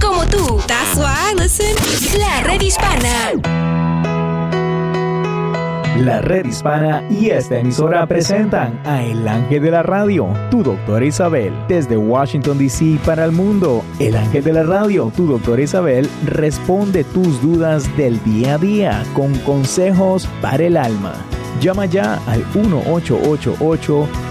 como tú. That's why. La red hispana. La red hispana y esta emisora presentan a El Ángel de la Radio, tu doctora Isabel. Desde Washington, D.C. para el mundo, El Ángel de la Radio, tu doctora Isabel, responde tus dudas del día a día con consejos para el alma. Llama ya al 1888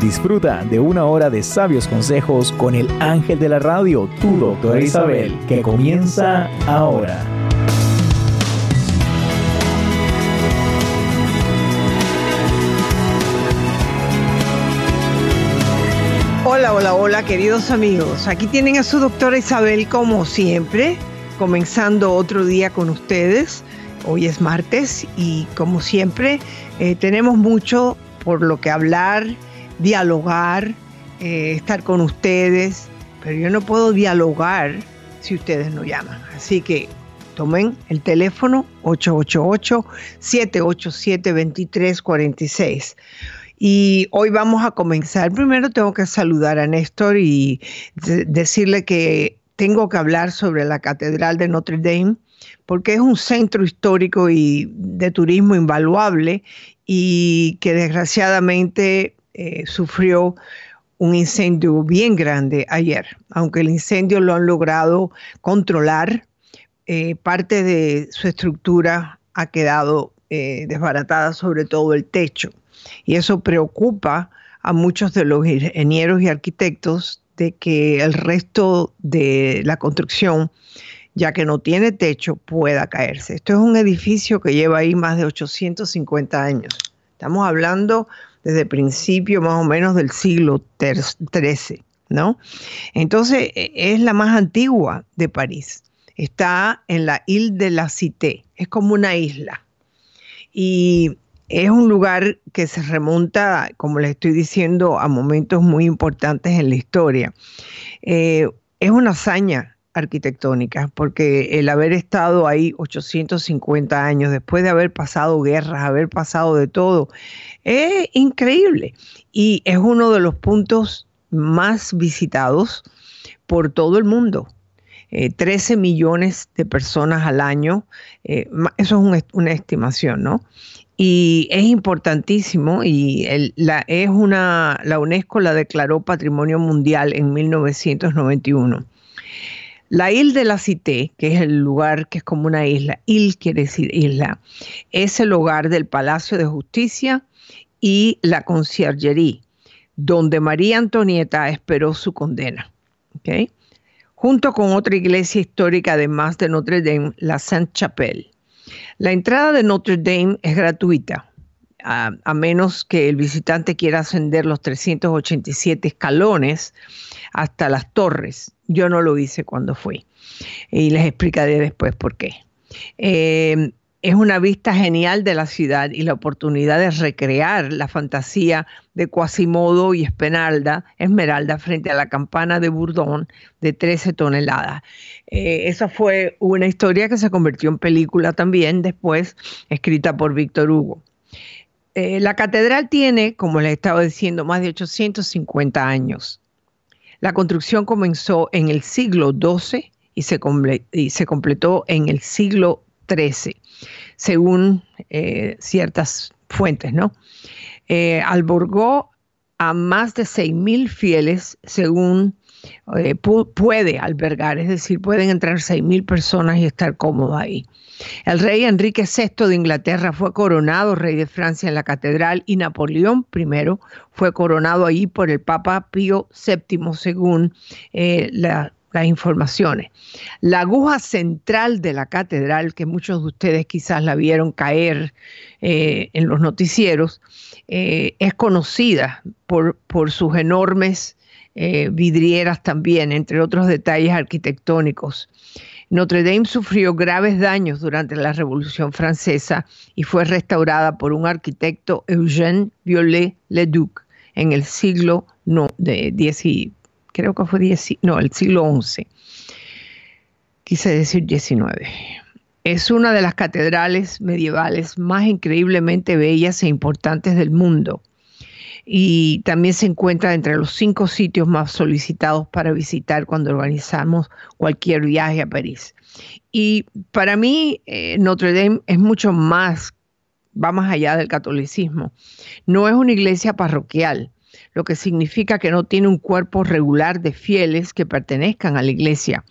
Disfruta de una hora de sabios consejos con el ángel de la radio, tu doctora Isabel, que comienza ahora. Hola, hola, hola, queridos amigos. Aquí tienen a su doctora Isabel como siempre, comenzando otro día con ustedes. Hoy es martes y como siempre eh, tenemos mucho por lo que hablar dialogar, eh, estar con ustedes, pero yo no puedo dialogar si ustedes no llaman. Así que tomen el teléfono 888-787-2346. Y hoy vamos a comenzar. Primero tengo que saludar a Néstor y decirle que tengo que hablar sobre la Catedral de Notre Dame porque es un centro histórico y de turismo invaluable y que desgraciadamente eh, sufrió un incendio bien grande ayer. Aunque el incendio lo han logrado controlar, eh, parte de su estructura ha quedado eh, desbaratada, sobre todo el techo. Y eso preocupa a muchos de los ingenieros y arquitectos de que el resto de la construcción, ya que no tiene techo, pueda caerse. Esto es un edificio que lleva ahí más de 850 años. Estamos hablando desde principio más o menos del siglo XIII, ¿no? Entonces e, es la más antigua de París. Está en la Ile de la Cité, es como una isla. Y es un lugar que se remonta, como les estoy diciendo, a momentos muy importantes en la historia. Eh, es una hazaña arquitectónica, porque el haber estado ahí 850 años, después de haber pasado guerras, haber pasado de todo, es increíble. Y es uno de los puntos más visitados por todo el mundo. 13 eh, millones de personas al año, eh, eso es una estimación, ¿no? Y es importantísimo y es una, la UNESCO la declaró Patrimonio Mundial en 1991. La Ile de la Cité, que es el lugar que es como una isla, Ile quiere decir isla, es el hogar del Palacio de Justicia y la Conciergerie, donde María Antonieta esperó su condena. Junto con otra iglesia histórica además de Notre Dame, la Sainte-Chapelle. La entrada de Notre Dame es gratuita, a, menos que el visitante quiera ascender los 387 escalones hasta las torres. Yo no lo hice cuando fui y les explicaré después por qué. Eh, es una vista genial de la ciudad y la oportunidad de recrear la fantasía de Quasimodo y Esmeralda, Esmeralda frente a la campana de Bourdon de 13 toneladas. Eh, esa fue una historia que se convirtió en película también después, escrita por Víctor Hugo. Eh, la catedral tiene, como les estaba diciendo, más de 850 años. La construcción comenzó en el siglo XII y se, completó en el siglo XIII, según eh, ciertas fuentes, ¿no? Eh, a más de 6.000 fieles, según eh, puede albergar, es decir, pueden entrar 6.000 personas y estar cómodos ahí. El rey Enrique VI de Inglaterra fue coronado rey de Francia en la catedral y Napoleón I fue coronado ahí por el Papa Pío VII, según eh, las informaciones. La aguja central de la catedral, que muchos de ustedes quizás la vieron caer eh, en los noticieros, es conocida por, por sus enormes vidrieras también, entre otros detalles arquitectónicos. Notre Dame sufrió graves daños durante la Revolución Francesa y fue restaurada por un arquitecto Eugène Viollet-le-Duc en el siglo no, de creo que fue no, el siglo XI. Quise decir XIX. Es una de las catedrales medievales más increíblemente bellas e importantes del mundo y también se encuentra entre los cinco sitios más solicitados para visitar cuando organizamos cualquier viaje a París. Y para mí eh, Notre Dame es mucho más, va más allá del catolicismo. No es una iglesia parroquial, lo que significa que no tiene un cuerpo regular de fieles que pertenezcan a la iglesia,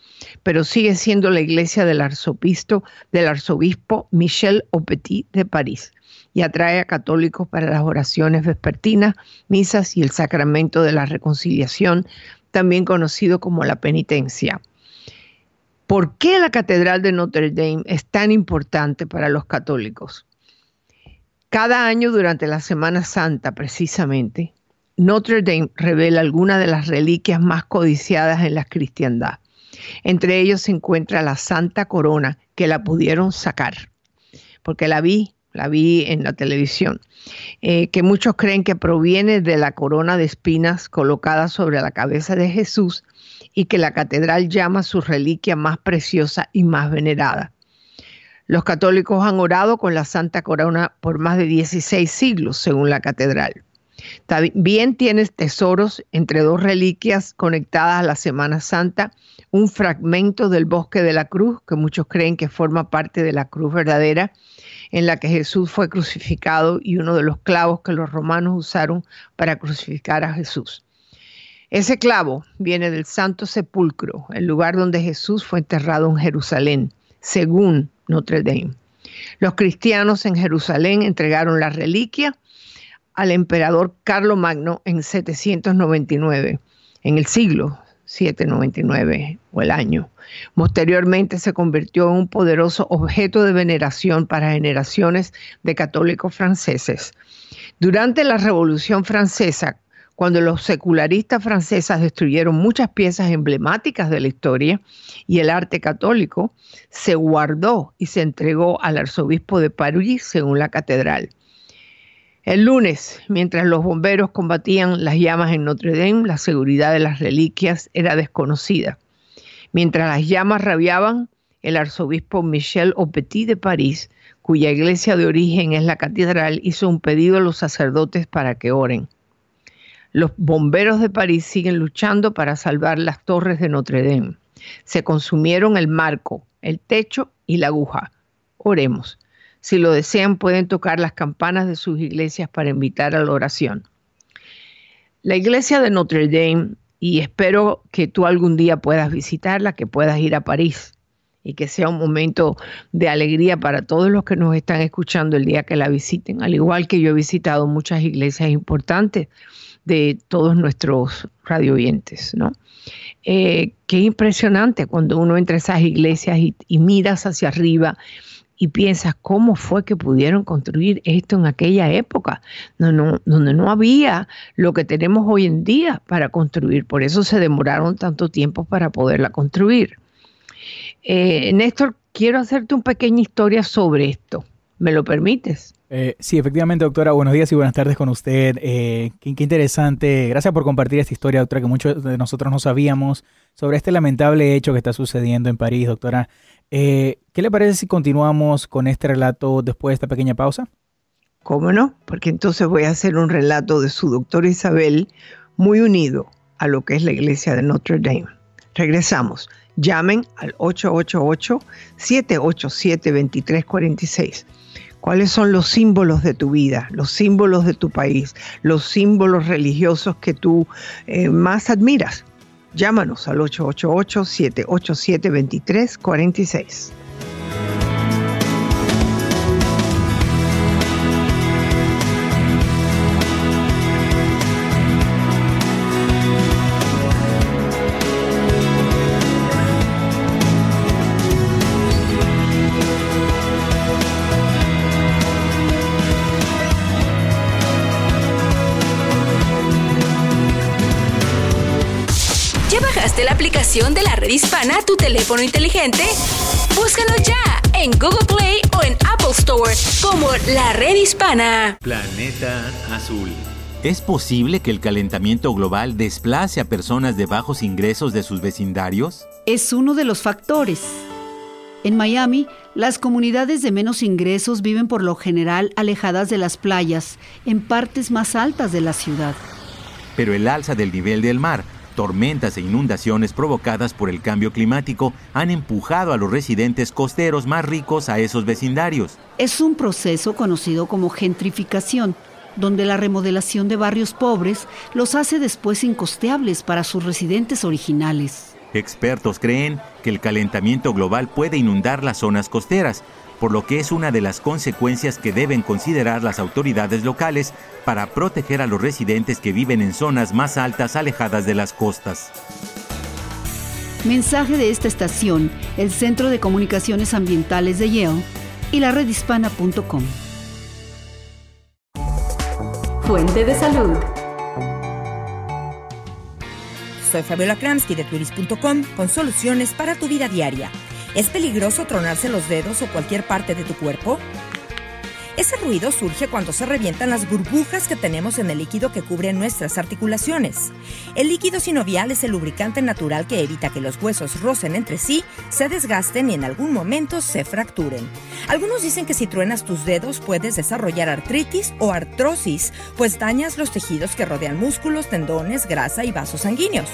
pero sigue siendo la iglesia del arzobispo, del arzobispo Michel Aupetit de París y atrae a católicos para las oraciones vespertinas, misas y el sacramento de la reconciliación, también conocido como la penitencia. ¿Por qué la Catedral de Notre Dame es tan importante para los católicos? Cada año durante la Semana Santa, precisamente, Notre Dame revela algunas de las reliquias más codiciadas en la cristiandad. Entre ellos se encuentra la Santa Corona, que la pudieron sacar, porque la vi la vi en la televisión, eh, que muchos creen que proviene de la corona de espinas colocada sobre la cabeza de Jesús y que la catedral llama su reliquia más preciosa y más venerada. Los católicos han orado con la Santa Corona por más de 16 siglos, según la catedral. También tiene tesoros entre dos reliquias conectadas a la Semana Santa, un fragmento del bosque de la cruz, que muchos creen que forma parte de la cruz verdadera, en la que Jesús fue crucificado y uno de los clavos que los romanos usaron para crucificar a Jesús. Ese clavo viene del Santo Sepulcro, el lugar donde Jesús fue enterrado en Jerusalén, según Notre Dame. Los cristianos en Jerusalén entregaron la reliquia al emperador Carlomagno en 799, en el siglo 799 o el año. Posteriormente se convirtió en un poderoso objeto de veneración para generaciones de católicos franceses. Durante la Revolución Francesa, cuando los secularistas franceses destruyeron muchas piezas emblemáticas de la historia y el arte católico, se guardó y se entregó al arzobispo de París según la catedral. El lunes, mientras los bomberos combatían las llamas en Notre Dame, la seguridad de las reliquias era desconocida. Mientras las llamas rabiaban, el arzobispo Michel Aupetit de París, cuya iglesia de origen es la catedral, hizo un pedido a los sacerdotes para que oren. Los bomberos de París siguen luchando para salvar las torres de Notre Dame. Se consumieron el marco, el techo y la aguja. Oremos. Si lo desean, pueden tocar las campanas de sus iglesias para invitar a la oración. La iglesia de Notre Dame, y espero que tú algún día puedas visitarla, que puedas ir a París y que sea un momento de alegría para todos los que nos están escuchando el día que la visiten, al igual que yo he visitado muchas iglesias importantes de todos nuestros radioyentes, ¿no? Eh, qué impresionante cuando uno entra a esas iglesias y, y miras hacia arriba y piensas cómo fue que pudieron construir esto en aquella época, donde no había lo que tenemos hoy en día para construir. Por eso se demoraron tanto tiempo para poderla construir. Eh, Néstor, quiero hacerte una pequeña historia sobre esto. ¿Me lo permites? Eh, sí, efectivamente, doctora. Buenos días y buenas tardes con usted. Eh, qué, interesante. Gracias por compartir esta historia, doctora, que muchos de nosotros no sabíamos sobre este lamentable hecho que está sucediendo en París, doctora. Eh, ¿Qué le parece si continuamos con este relato después de esta pequeña pausa? ¿Cómo no? Porque entonces voy a hacer un relato de su doctora Isabel muy unido a lo que es la iglesia de Notre Dame. Regresamos. Llamen al 888-787-2346. ¿Cuáles son los símbolos de tu vida, los símbolos de tu país, los símbolos religiosos que tú eh, más admiras? Llámanos al 888-787-2346. Aplicación de la red hispana a tu teléfono inteligente. Búscanos ya en Google Play o en Apple Store como la red hispana. Planeta Azul. ¿Es posible que el calentamiento global desplace a personas de bajos ingresos de sus vecindarios? Es uno de los factores. En Miami, las comunidades de menos ingresos viven por lo general alejadas de las playas, en partes más altas de la ciudad. Pero el alza del nivel del mar, tormentas e inundaciones provocadas por el cambio climático han empujado a los residentes costeros más ricos a esos vecindarios. Es un proceso conocido como gentrificación, donde la remodelación de barrios pobres los hace después incosteables para sus residentes originales. Expertos creen que el calentamiento global puede inundar las zonas costeras, por lo que es una de las consecuencias que deben considerar las autoridades locales para proteger a los residentes que viven en zonas más altas alejadas de las costas. Mensaje de esta estación, el Centro de Comunicaciones Ambientales de Yale y la redhispana.com. Fuente de salud. Soy Fabiola Kramsky de turis.com con soluciones para tu vida diaria. ¿Es peligroso tronarse los dedos o cualquier parte de tu cuerpo? Ese ruido surge cuando se revientan las burbujas que tenemos en el líquido que cubre nuestras articulaciones. El líquido sinovial es el lubricante natural que evita que los huesos rocen entre sí, se desgasten y en algún momento se fracturen. Algunos dicen que si truenas tus dedos puedes desarrollar artritis o artrosis, pues dañas los tejidos que rodean músculos, tendones, grasa y vasos sanguíneos.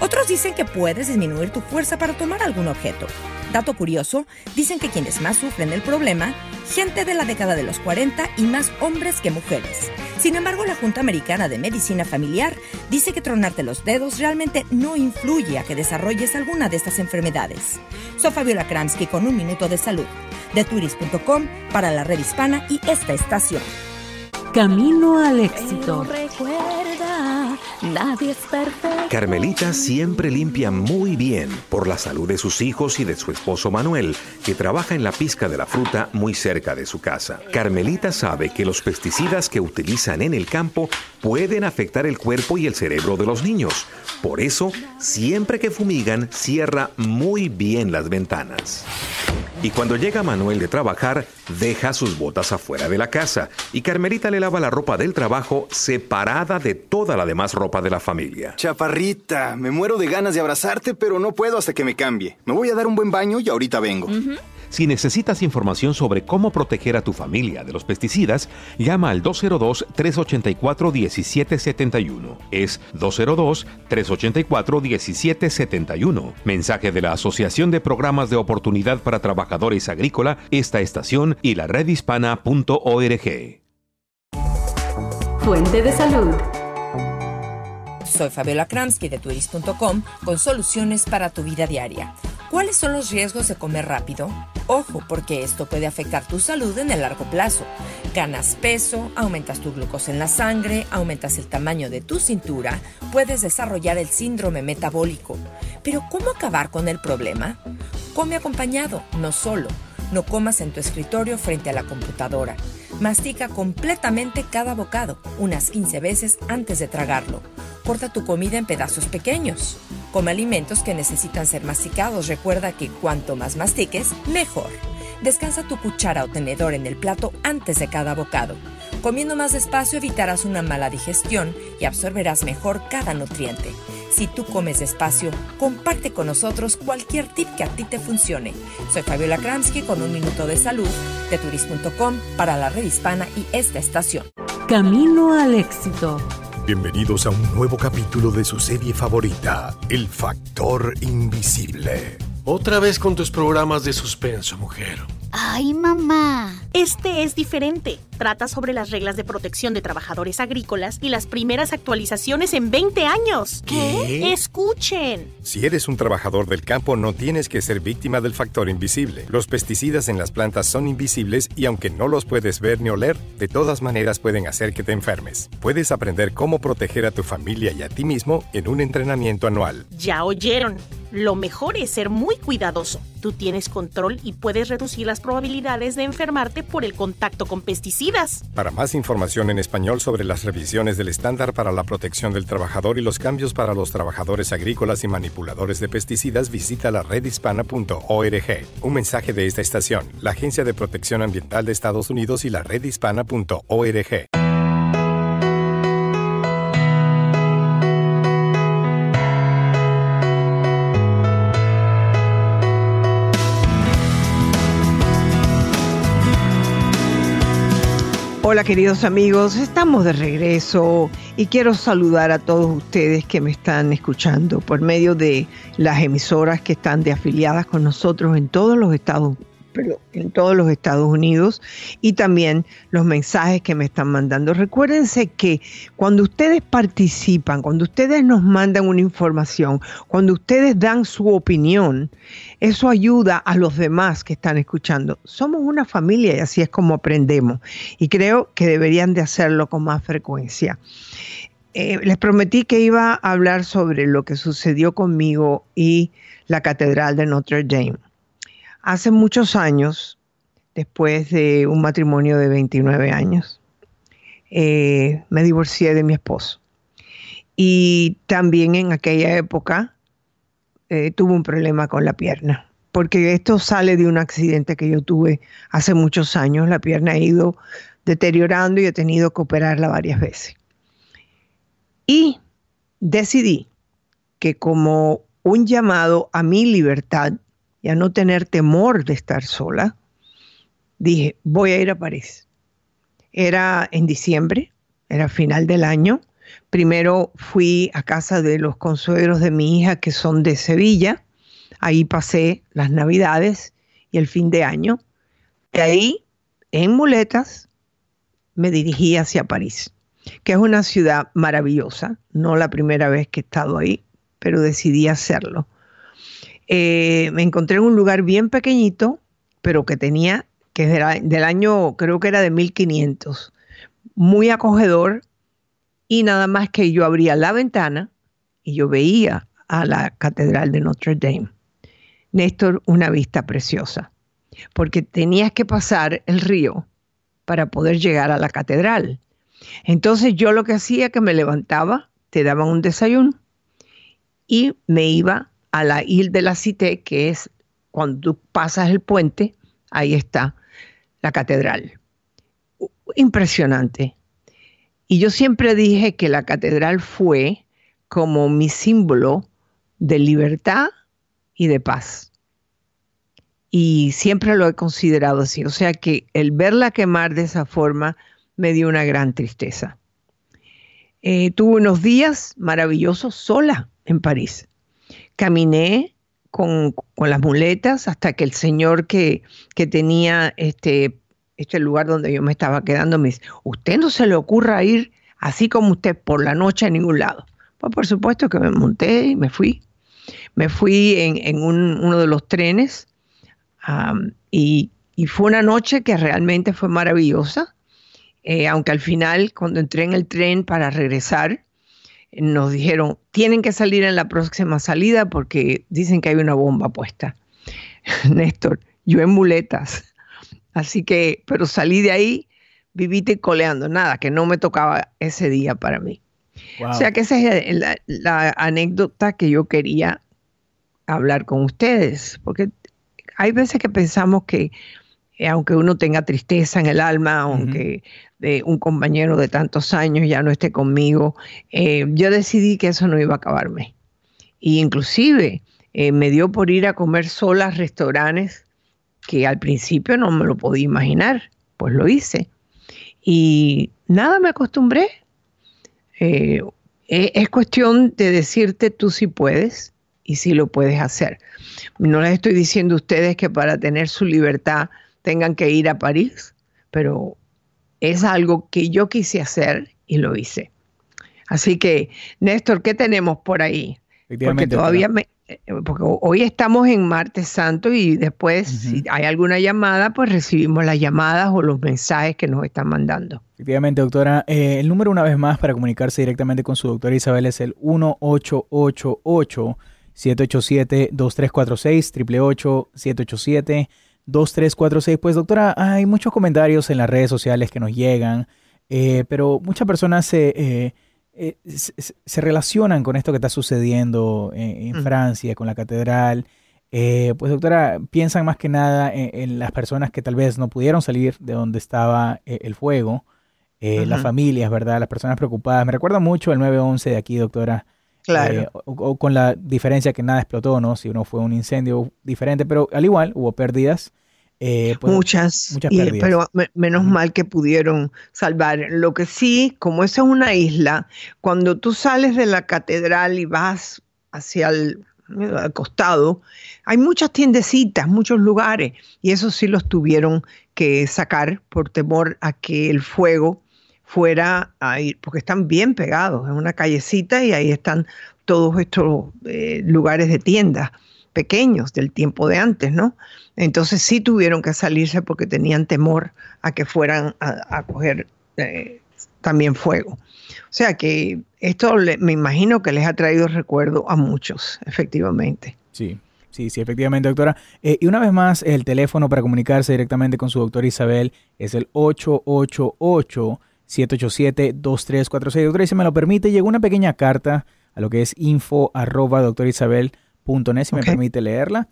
Otros dicen que puedes disminuir tu fuerza para tomar algún objeto. Dato curioso, dicen que quienes más sufren el problema, gente de la década de los 40 y más hombres que mujeres. Sin embargo, la Junta Americana de Medicina Familiar dice que tronarte los dedos realmente no influye a que desarrolles alguna de estas enfermedades. Soy Fabiola Kramsky con un minuto de salud. De turis.com para la red hispana y esta estación. Camino al éxito. Nadie es perfecto. Carmelita siempre limpia muy bien por la salud de sus hijos y de su esposo Manuel, que trabaja en la pizca de la fruta muy cerca de su casa. Carmelita sabe que los pesticidas que utilizan en el campo pueden afectar el cuerpo y el cerebro de los niños. Por eso, siempre que fumigan, cierra muy bien las ventanas. Y cuando llega Manuel de trabajar, deja sus botas afuera de la casa y Carmelita le lava la ropa del trabajo separada de toda la demás ropa de la familia. Chaparrita, me muero de ganas de abrazarte, pero no puedo hasta que me cambie. Me voy a dar un buen baño y ahorita vengo. Si necesitas información sobre cómo proteger a tu familia de los pesticidas, llama al 202-384-1771. Es 202-384-1771. Mensaje de la Asociación de Programas de Oportunidad para Trabajadores Agrícola, esta estación y la redhispana.org. Fuente de salud. Soy Fabiola Kramsky de turis.com con soluciones para tu vida diaria. ¿Cuáles son los riesgos de comer rápido? Ojo, porque esto puede afectar tu salud en el largo plazo. Ganas peso, aumentas tu glucosa en la sangre, aumentas el tamaño de tu cintura, puedes desarrollar el síndrome metabólico. Pero ¿cómo acabar con el problema? Come acompañado, no solo. No comas en tu escritorio frente a la computadora. Mastica completamente cada bocado, unas 15 veces antes de tragarlo. Corta tu comida en pedazos pequeños. Come alimentos que necesitan ser masticados. Recuerda que cuanto más mastiques, mejor. Descansa tu cuchara o tenedor en el plato antes de cada bocado. Comiendo más despacio evitarás una mala digestión y absorberás mejor cada nutriente. Si tú comes despacio, comparte con nosotros cualquier tip que a ti te funcione. Soy Fabiola Kramsky con un minuto de salud de turis.com para la red hispana y esta estación. Camino al éxito. Bienvenidos a un nuevo capítulo de su serie favorita, El Factor Invisible. Otra vez con tus programas de suspenso, mujer. Ay, mamá. Este es diferente. Trata sobre las reglas de protección de trabajadores agrícolas y las primeras actualizaciones en 20 años. ¿Qué? Escuchen. Si eres un trabajador del campo, no tienes que ser víctima del factor invisible. Los pesticidas en las plantas son invisibles y aunque no los puedes ver ni oler, de todas maneras pueden hacer que te enfermes. Puedes aprender cómo proteger a tu familia y a ti mismo en un entrenamiento anual. Ya oyeron. Lo mejor es ser muy cuidadoso. Tú tienes control y puedes reducir las probabilidades de enfermarte por el contacto con pesticidas. Para más información en español sobre las revisiones del estándar para la protección del trabajador y los cambios para los trabajadores agrícolas y manipuladores de pesticidas, visita la redhispana.org. Un mensaje de esta estación, la Agencia de Protección Ambiental de Estados Unidos y la redhispana.org. Hola queridos amigos, estamos de regreso y quiero saludar a todos ustedes que me están escuchando por medio de las emisoras que están de afiliadas con nosotros en todos los estados en todos los Estados Unidos y también los mensajes que me están mandando. Recuérdense que cuando ustedes participan, cuando ustedes nos mandan una información, cuando ustedes dan su opinión, eso ayuda a los demás que están escuchando. Somos una familia y así es como aprendemos y creo que deberían de hacerlo con más frecuencia. Eh, les prometí que iba a hablar sobre lo que sucedió conmigo y la Catedral de Notre Dame. Hace muchos años, después de un matrimonio de 29 años, eh, me divorcié de mi esposo. Y también en aquella época eh, tuve un problema con la pierna, porque esto sale de un accidente que yo tuve hace muchos años. La pierna ha ido deteriorando y he tenido que operarla varias veces. Y decidí que como un llamado a mi libertad, no tener temor de estar sola, dije, voy a ir a París. Era en diciembre, era final del año. Primero fui a casa de los consuegros de mi hija que son de Sevilla. Ahí pasé las navidades y el fin de año. De ahí, en muletas, me dirigí hacia París, que es una ciudad maravillosa. No la primera vez que he estado ahí, pero decidí hacerlo eh, me encontré en un lugar bien pequeñito, pero que tenía, que era del año, creo que era de 1500, muy acogedor, y nada más que yo abría la ventana y yo veía a la Catedral de Notre Dame. Néstor, una vista preciosa, porque tenías que pasar el río para poder llegar a la catedral. Entonces yo lo que hacía que me levantaba, te daban un desayuno y me iba a la Ile de la Cité, que es cuando tú pasas el puente, ahí está la catedral. Impresionante. Y yo siempre dije que la catedral fue como mi símbolo de libertad y de paz. Y siempre lo he considerado así. O sea que el verla quemar de esa forma me dio una gran tristeza. Eh, tuve unos días maravillosos sola en París caminé con, las muletas hasta que el señor que, tenía este, este lugar donde yo me estaba quedando me dice, usted no se le ocurra ir así como usted por la noche a ningún lado. Pues por supuesto que me monté y me fui. Me fui en, uno de los trenes y, fue una noche que realmente fue maravillosa, eh, aunque al final cuando entré en el tren para regresar, nos dijeron, tienen que salir en la próxima salida porque dicen que hay una bomba puesta. Néstor, yo en muletas. Así que, pero salí de ahí, vivite coleando, nada, que no me tocaba ese día para mí. O sea que esa es la, la, anécdota que yo quería hablar con ustedes, porque hay veces que pensamos que aunque uno tenga tristeza en el alma, aunque de un compañero de tantos años ya no esté conmigo, eh, yo decidí que eso no iba a acabarme. Y inclusive eh, me dio por ir a comer sola a restaurantes que al principio no me lo podía imaginar, pues lo hice. Y nada, me acostumbré. es cuestión de decirte tú si puedes y si lo puedes hacer. No les estoy diciendo a ustedes que para tener su libertad tengan que ir a París, pero es algo que yo quise hacer y lo hice. Así que, Néstor, ¿qué tenemos por ahí? Porque todavía me, eh, porque hoy estamos en Martes Santo y después, si hay alguna llamada, pues recibimos las llamadas o los mensajes que nos están mandando. Efectivamente, doctora. Eh, el número una vez más para comunicarse directamente con su doctora Isabel es el 1888 787-2346, 888-787-2346. Pues doctora, hay muchos comentarios en las redes sociales que nos llegan, eh, pero muchas personas se, eh, eh, se, relacionan con esto que está sucediendo en, Francia, con la catedral. pues doctora, piensan más que nada en, las personas que tal vez no pudieron salir de donde estaba el fuego, las familias, ¿verdad? Las personas preocupadas. Me recuerda mucho el 911 de aquí, doctora. Claro. Eh, o, con la diferencia que nada explotó, ¿no? Si uno fue un incendio diferente, pero al igual hubo pérdidas. Eh, pues, muchas, muchas pérdidas. pero menos mal que pudieron salvar. Lo que sí, como esa es una isla, cuando tú sales de la catedral y vas hacia el, al costado, hay muchas tiendecitas, muchos lugares, y eso sí los tuvieron que sacar por temor a que el fuego fuera a ir, porque están bien pegados en una callecita y ahí están todos estos eh, lugares de tiendas pequeños del tiempo de antes, ¿no? Entonces sí tuvieron que salirse porque tenían temor a que fueran a, coger eh, también fuego. O sea que esto me imagino que les ha traído recuerdo a muchos, efectivamente. Sí, Sí, sí, efectivamente, doctora. Eh, y una vez más, el teléfono para comunicarse directamente con su doctora Isabel es el 888 787-2346. Doctora, si me lo permite, llegó una pequeña carta a lo que es info arroba doctorisabel.net, si me permite leerla.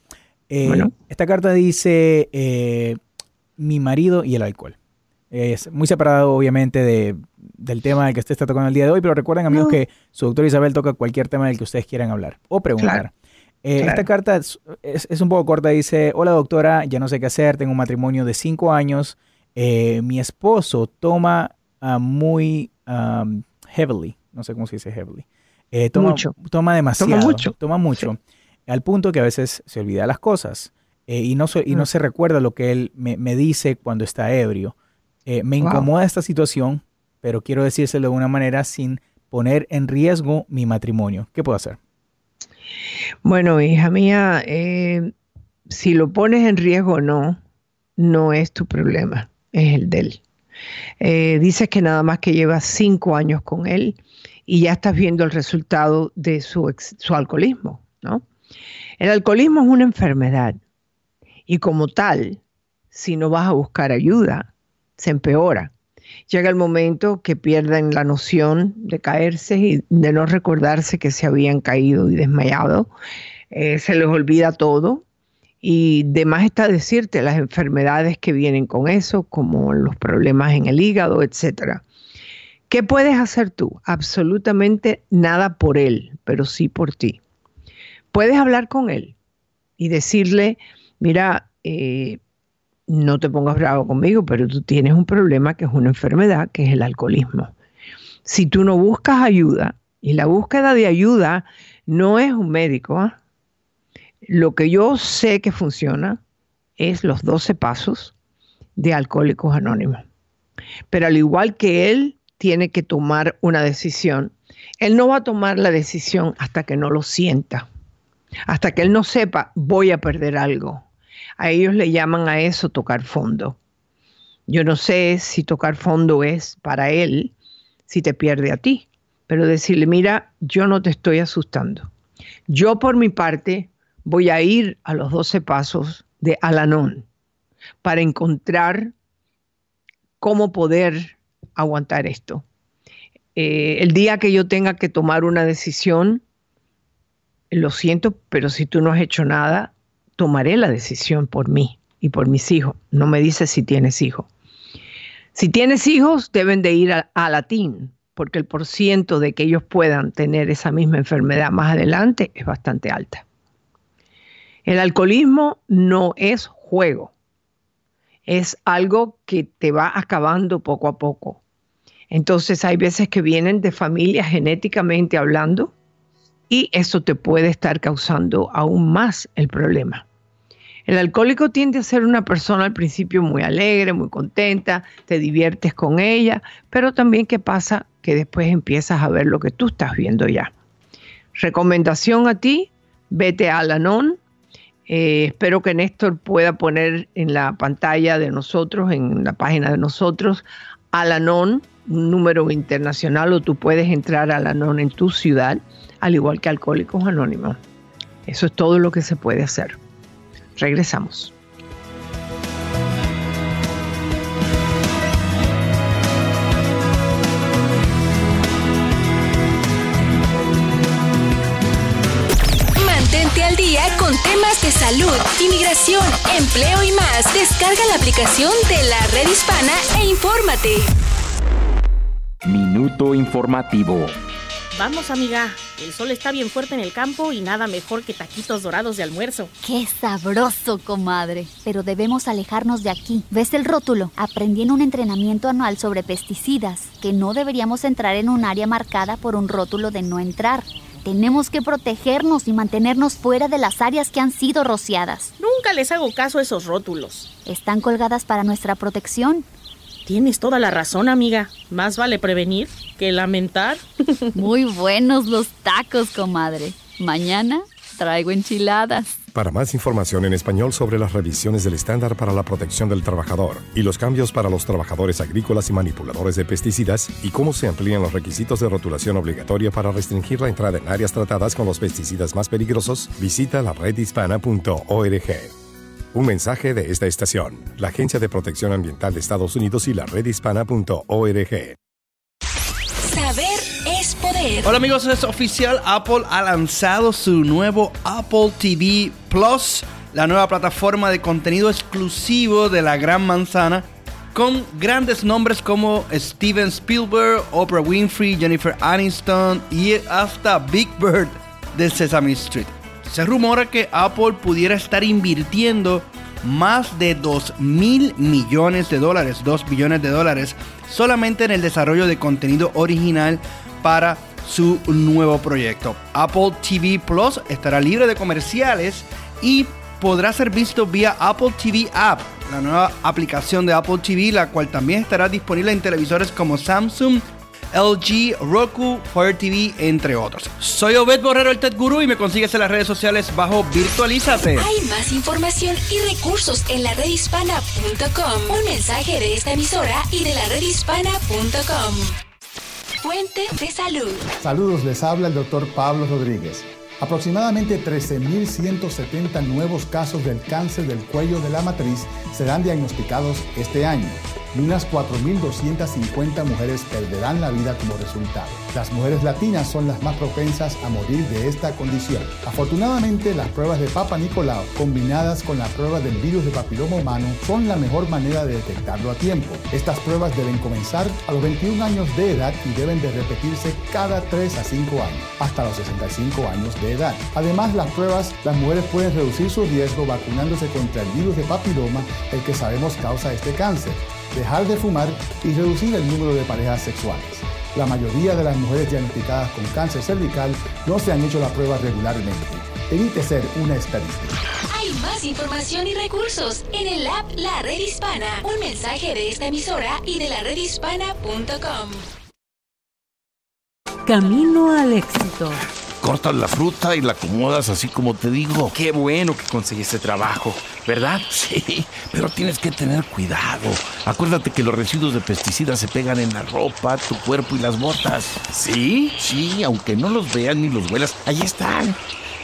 Eh, esta carta dice eh, mi marido y el alcohol. Es muy separado, obviamente, de, del tema del que usted está tocando el día de hoy, pero recuerden, amigos, que su doctor Isabel toca cualquier tema del que ustedes quieran hablar o preguntar. Eh, esta carta es, es, un poco corta, dice, hola doctora, ya no sé qué hacer, tengo un matrimonio de cinco años, mi esposo toma muy heavily, no sé cómo se dice heavily. Eh, toma, mucho. Toma demasiado. Toma mucho. Toma mucho. Al punto que a veces se olvida las cosas. Eh, y, no, y no mm. se recuerda lo que él me, dice cuando está ebrio. Eh, me incomoda esta situación, pero quiero decírselo de una manera sin poner en riesgo mi matrimonio. ¿Qué puedo hacer? Bueno, hija mía, si lo pones en riesgo o no, no es tu problema, es el de él. Eh, dices que nada más que llevas cinco años con él y ya estás viendo el resultado de su, su alcoholismo, ¿no? El alcoholismo es una enfermedad y como tal, si no vas a buscar ayuda, se empeora. Llega el momento que pierden la noción de caerse y de no recordarse que se habían caído y desmayado. Eh, se les olvida todo y demás está decirte las enfermedades que vienen con eso, como los problemas en el hígado, etcétera. ¿Qué puedes hacer tú? Absolutamente nada por él, pero sí por ti. Puedes hablar con él y decirle, mira, eh, no te pongas bravo conmigo, pero tú tienes un problema que es una enfermedad, que es el alcoholismo. Si tú no buscas ayuda, y la búsqueda de ayuda no es un médico, ¿ah? Lo que yo sé que funciona es los 12 pasos de Alcohólicos Anónimos. Pero al igual que él tiene que tomar una decisión, él no va a tomar la decisión hasta que no lo sienta, hasta que él no sepa, voy a perder algo. A ellos le llaman a eso tocar fondo. Yo no sé si tocar fondo es para él, si te pierde a ti, pero decirle, mira, yo no te estoy asustando. Yo por mi parte voy a ir a los 12 pasos de Alanón para encontrar cómo poder aguantar esto. Eh, el día que yo tenga que tomar una decisión, lo siento, pero si tú no has hecho nada, tomaré la decisión por mí y por mis hijos. No me dices si tienes hijos. Si tienes hijos, deben de ir a, a latín, porque el porciento de que ellos puedan tener esa misma enfermedad más adelante es bastante alta. El alcoholismo no es juego, es algo que te va acabando poco a poco. Entonces hay veces que vienen de familia genéticamente hablando y eso te puede estar causando aún más el problema. El alcohólico tiende a ser una persona al principio muy alegre, muy contenta, te diviertes con ella, pero también qué pasa que después empiezas a ver lo que tú estás viendo ya. Recomendación a ti, vete a Alanon, eh, espero que Néstor pueda poner en la pantalla de nosotros, en la página de nosotros, Alanon, un número internacional, o tú puedes entrar a Alanon en tu ciudad, al igual que Alcohólicos Anónimos. Eso es todo lo que se puede hacer. Regresamos. Salud, inmigración, empleo y más. Descarga la aplicación de la red hispana e infórmate. Minuto informativo. Vamos, amiga. El sol está bien fuerte en el campo y nada mejor que taquitos dorados de almuerzo. ¡Qué sabroso, comadre! Pero debemos alejarnos de aquí. ¿Ves el rótulo? Aprendí en un entrenamiento anual sobre pesticidas que no deberíamos entrar en un área marcada por un rótulo de no entrar. Tenemos que protegernos y mantenernos fuera de las áreas que han sido rociadas. Nunca les hago caso a esos rótulos. Están colgadas para nuestra protección. Tienes toda la razón, amiga. Más vale prevenir que lamentar. Muy buenos los tacos, comadre. Mañana traigo enchiladas. Para más información en español sobre las revisiones del estándar para la protección del trabajador y los cambios para los trabajadores agrícolas y manipuladores de pesticidas y cómo se amplían los requisitos de rotulación obligatoria para restringir la entrada en áreas tratadas con los pesticidas más peligrosos, visita la redhispana.org. Un mensaje de esta estación, la Agencia de Protección Ambiental de Estados Unidos y la redhispana.org. Hola amigos, es oficial. Apple ha lanzado su nuevo Apple TV Plus, la nueva plataforma de contenido exclusivo de la Gran Manzana, con grandes nombres como Steven Spielberg, Oprah Winfrey, Jennifer Aniston y hasta Big Bird de Sesame Street. Se rumora que Apple pudiera estar invirtiendo más de 2 mil millones de dólares, 2 billones de dólares, solamente en el desarrollo de contenido original para su nuevo proyecto. Apple TV Plus estará libre de comerciales y podrá ser visto vía Apple TV App, la nueva aplicación de Apple TV, la cual también estará disponible en televisores como Samsung, LG, Roku, Fire TV, entre otros. Soy Obed Borrero, el Ted Guru, y me consigues en las redes sociales bajo Virtualízate. Hay más información y recursos en la redhispana.com. Un mensaje de esta emisora y de la redhispana.com. Fuente de salud. Saludos, les habla el doctor Pablo Rodríguez. Aproximadamente 13.170 nuevos casos del cáncer del cuello de la matriz serán diagnosticados este año y unas 4.250 mujeres perderán la vida como resultado. Las mujeres latinas son las más propensas a morir de esta condición. Afortunadamente, las pruebas de Papa Nicolau combinadas con la prueba del virus de papiloma humano son la mejor manera de detectarlo a tiempo. Estas pruebas deben comenzar a los 21 años de edad y deben de repetirse cada 3 a 5 años, hasta los 65 años de edad. Además, las pruebas, las mujeres pueden reducir su riesgo vacunándose contra el virus de papiloma, el que sabemos causa este cáncer dejar de fumar y reducir el número de parejas sexuales. La mayoría de las mujeres diagnosticadas con cáncer cervical no se han hecho la prueba regularmente. Evite ser una estadística. Hay más información y recursos en el app La Red Hispana. Un mensaje de esta emisora y de la redhispana.com. Camino al éxito. Cortas la fruta y la acomodas así como te digo. Qué bueno que conseguiste trabajo, ¿verdad? Sí, pero tienes que tener cuidado. Acuérdate que los residuos de pesticidas se pegan en la ropa, tu cuerpo y las botas. ¿Sí? Sí, aunque no los veas ni los huelas, ahí están.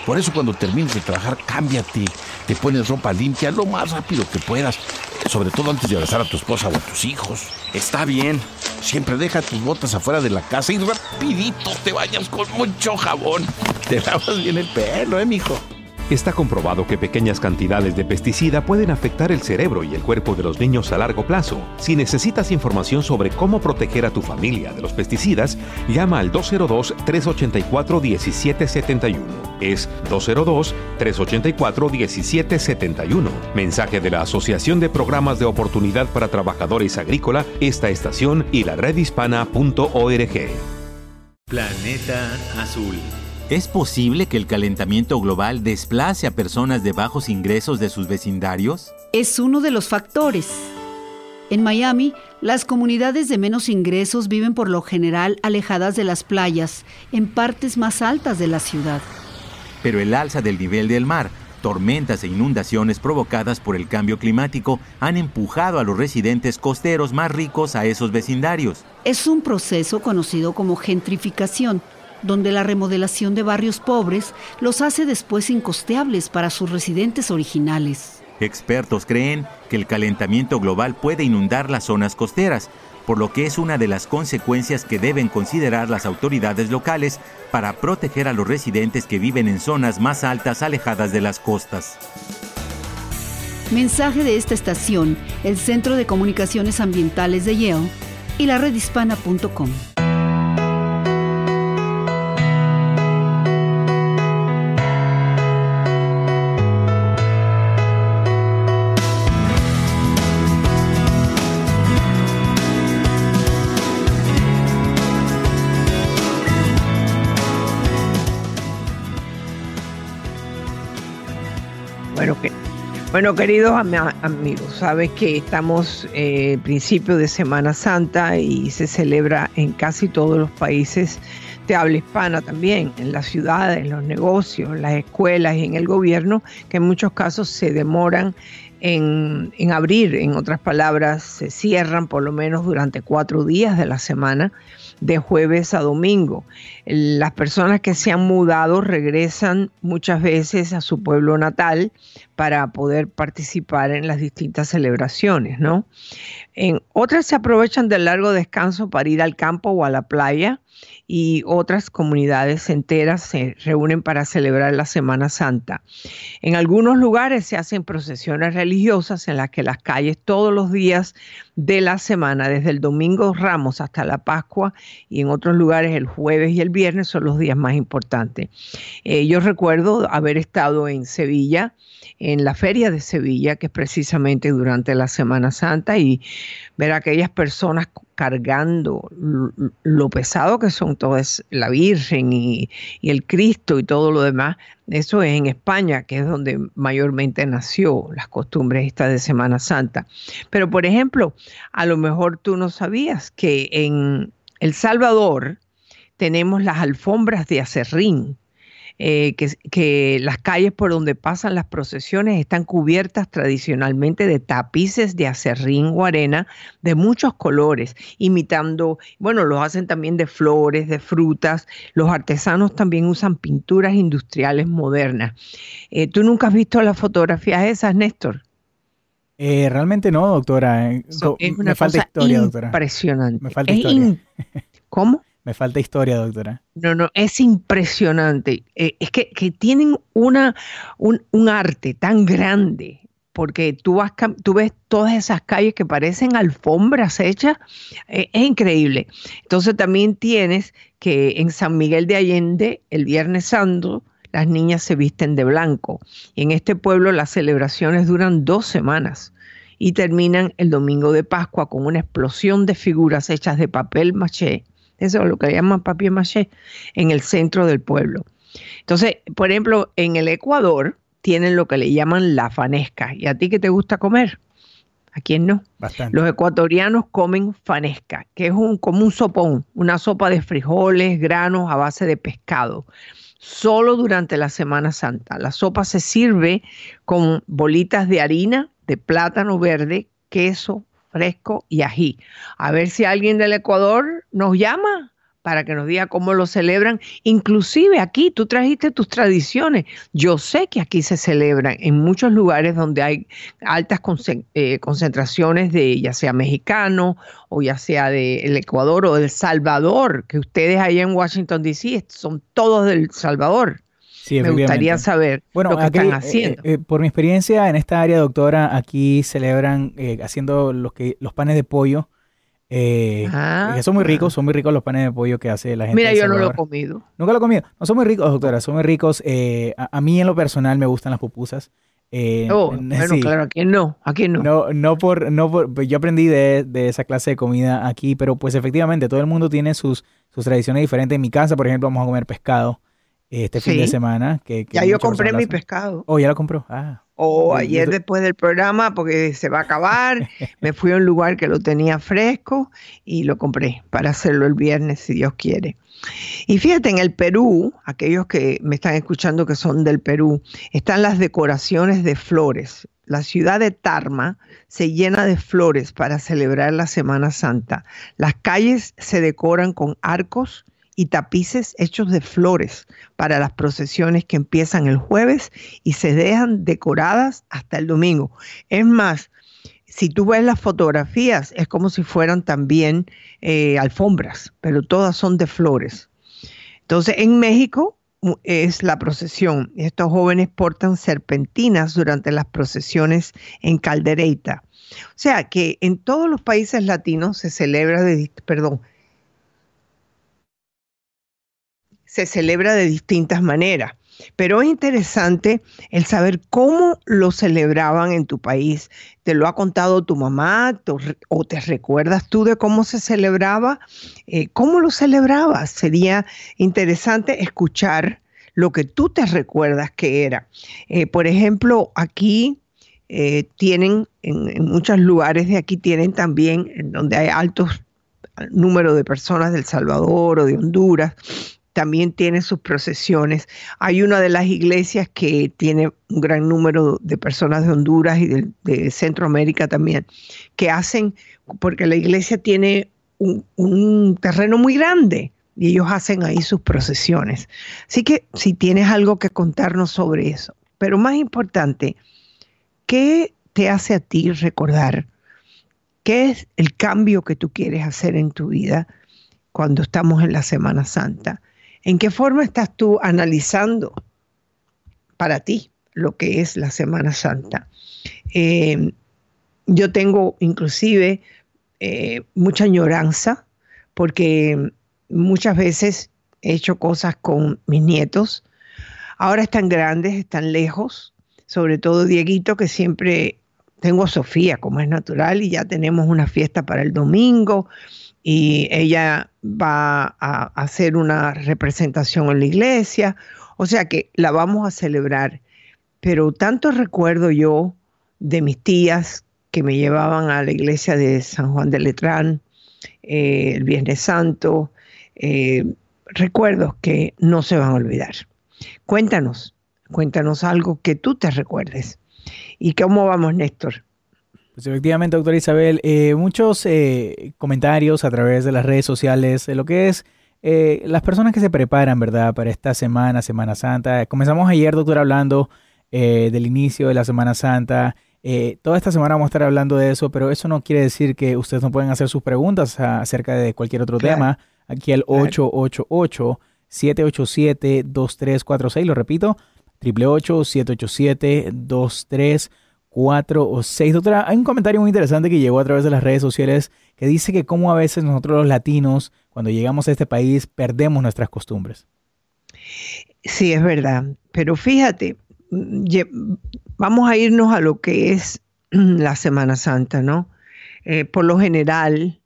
Por eso cuando termines de trabajar, cámbiate. Te pones ropa limpia lo más rápido que puedas. Sobre todo antes de abrazar a tu esposa o a tus hijos. Está bien. Siempre deja tus botas afuera de la casa y rapidito te bañas con mucho jabón. Te lavas bien el pelo, ¿eh, mijo? Está comprobado que pequeñas cantidades de pesticida pueden afectar el cerebro y el cuerpo de los niños a largo plazo. Si necesitas información sobre cómo proteger a tu familia de los pesticidas, llama al 202-384-1771. Es 202-384-1771. Mensaje de la Asociación de Programas de Oportunidad para Trabajadores Agrícola, esta estación y la redhispana.org. Planeta Azul. ¿Es posible que el calentamiento global desplace a personas de bajos ingresos de sus vecindarios? Es uno de los factores. En Miami, las comunidades de menos ingresos viven por lo general alejadas de las playas, en partes más altas de la ciudad. Pero el alza del nivel del mar, tormentas e inundaciones provocadas por el cambio climático han empujado a los residentes costeros más ricos a esos vecindarios. Es un proceso conocido como gentrificación donde la remodelación de barrios pobres los hace después incosteables para sus residentes originales. Expertos creen que el calentamiento global puede inundar las zonas costeras, por lo que es una de las consecuencias que deben considerar las autoridades locales para proteger a los residentes que viven en zonas más altas alejadas de las costas. Mensaje de esta estación, el Centro de Comunicaciones Ambientales de Yale y la redhispana.com. Bueno, queridos amigos, sabes que estamos eh, principio de Semana Santa y se celebra en casi todos los países de habla hispana también, en las ciudades, en los negocios, en las escuelas y en el gobierno, que en muchos casos se demoran en, en abrir, en otras palabras, se cierran por lo menos durante cuatro días de la semana de jueves a domingo. Las personas que se han mudado regresan muchas veces a su pueblo natal para poder participar en las distintas celebraciones, ¿no? En otras se aprovechan del largo descanso para ir al campo o a la playa y otras comunidades enteras se reúnen para celebrar la Semana Santa. En algunos lugares se hacen procesiones religiosas en las que las calles todos los días de la semana, desde el domingo Ramos hasta la Pascua, y en otros lugares el jueves y el viernes son los días más importantes. Eh, yo recuerdo haber estado en Sevilla, en la feria de Sevilla, que es precisamente durante la Semana Santa, y ver a aquellas personas cargando lo pesado que son todas la Virgen y, el Cristo y todo lo demás. Eso es en España, que es donde mayormente nació las costumbres estas de Semana Santa. Pero, por ejemplo, a lo mejor tú no sabías que en El Salvador tenemos las alfombras de acerrín eh, que, las calles por donde pasan las procesiones están cubiertas tradicionalmente de tapices de acerrín o arena de muchos colores, imitando, bueno, los hacen también de flores, de frutas. Los artesanos también usan pinturas industriales modernas. Eh, ¿Tú nunca has visto las fotografías esas, Néstor? Eh, realmente no, doctora. es una me falta historia, doctora. Impresionante. Me falta historia. ¿Cómo? Me falta historia, doctora. No, no, es impresionante. Eh, es que, tienen una, un, arte tan grande, porque tú, vas, tú ves todas esas calles que parecen alfombras hechas, eh, es increíble. Entonces también tienes que en San Miguel de Allende, el Viernes Santo, las niñas se visten de blanco. En este pueblo las celebraciones duran dos semanas y terminan el domingo de Pascua con una explosión de figuras hechas de papel maché eso es lo que llaman papier maché, en el centro del pueblo. Entonces, por ejemplo, en el Ecuador tienen lo que le llaman la fanesca. ¿Y a ti qué te gusta comer? ¿A quién no? Los ecuatorianos comen fanesca, que es un, como un sopón, una sopa de frijoles, granos a base de pescado. Solo durante la Semana Santa. La sopa se sirve con bolitas de harina, de plátano verde, queso, fresco y ají. A ver si alguien del Ecuador nos llama para que nos diga cómo lo celebran. Inclusive aquí, tú trajiste tus tradiciones. Yo sé que aquí se celebran en muchos lugares donde hay altas eh, concentraciones de ya sea mexicano o ya sea del Ecuador o del Salvador, que ustedes allá en Washington, D.C. son todos del Salvador. Me gustaría saber bueno, lo que están eh, haciendo. Eh, por mi experiencia en esta área, doctora, aquí celebran eh, haciendo los, que, los panes de pollo. Ah. que son muy ricos, son muy ricos los panes de pollo que hace la gente. Mira, yo no lo he comido. Nunca lo he comido. No son muy ricos, doctora, son muy ricos. A, mí en lo personal me gustan las pupusas. oh, bueno, claro, ¿a quién no? ¿A quién no? No, no por, no por, pues yo aprendí de, de, esa clase de comida aquí, pero pues efectivamente todo el mundo tiene sus, sus tradiciones diferentes. En mi casa, por ejemplo, vamos a comer pescado este fin de semana. Que, ya yo compré mi pescado. Oh, ya lo compró. Ah. O ayer después del programa, porque se va a acabar, me fui a un lugar que lo tenía fresco y lo compré para hacerlo el viernes, si Dios quiere. Y fíjate, en el Perú, aquellos que me están escuchando que son del Perú, están las decoraciones de flores. La ciudad de Tarma se llena de flores para celebrar la Semana Santa. Las calles se decoran con arcos y tapices hechos de flores para las procesiones que empiezan el jueves y se dejan decoradas hasta el domingo. Es más, si tú ves las fotografías, es como si fueran también eh, alfombras, pero todas son de flores. Entonces, en México es la procesión. Estos jóvenes portan serpentinas durante las procesiones en caldereita. O sea que en todos los países latinos se celebra de, perdón, se celebra de distintas maneras. Pero es interesante el saber cómo lo celebraban en tu país. ¿Te lo ha contado tu mamá o te recuerdas tú de cómo se celebraba? Eh, ¿Cómo lo celebrabas? Sería interesante escuchar lo que tú te recuerdas que era. Eh, por ejemplo, aquí eh, tienen, en, en, muchos lugares de aquí tienen también, en donde hay altos número de personas del Salvador o de Honduras, también tiene sus procesiones. Hay una de las iglesias que tiene un gran número de personas de Honduras y de, Centroamérica también, que hacen, porque la iglesia tiene un, terreno muy grande y ellos hacen ahí sus procesiones. Así que si tienes algo que contarnos sobre eso, pero más importante, ¿qué te hace a ti recordar? ¿Qué es el cambio que tú quieres hacer en tu vida cuando estamos en la Semana Santa? ¿En qué forma estás tú analizando para ti lo que es la Semana Santa? Eh, yo tengo inclusive eh, mucha añoranza porque muchas veces he hecho cosas con mis nietos. Ahora están grandes, están lejos, sobre todo Dieguito, que siempre tengo a Sofía, como es natural, y ya tenemos una fiesta para el domingo y ella va a hacer una representación en la iglesia, o sea que la vamos a celebrar. Pero tanto recuerdo yo de mis tías que me llevaban a la iglesia de San Juan de Letrán eh, el Viernes Santo, eh, recuerdos que no se van a olvidar. Cuéntanos, cuéntanos algo que tú te recuerdes. ¿Y cómo vamos, Néstor? Pues efectivamente, doctora Isabel, eh, muchos eh, comentarios a través de las redes sociales de lo que es eh, las personas que se preparan, ¿verdad?, para esta semana, Semana Santa. Comenzamos ayer, doctora, hablando del inicio de la Semana Santa. toda esta semana vamos a estar hablando de eso, pero eso no quiere decir que ustedes no pueden hacer sus preguntas acerca de cualquier otro tema. Aquí al 888-787-2346, lo repito, 888-787-2346. 4 o 6. Doctora, hay un comentario muy interesante que llegó a través de las redes sociales que dice que cómo a veces nosotros los latinos, cuando llegamos a este país, perdemos nuestras costumbres. Sí, es verdad. Pero fíjate, vamos a irnos a lo que es la Semana Santa, ¿no? Eh, por lo general,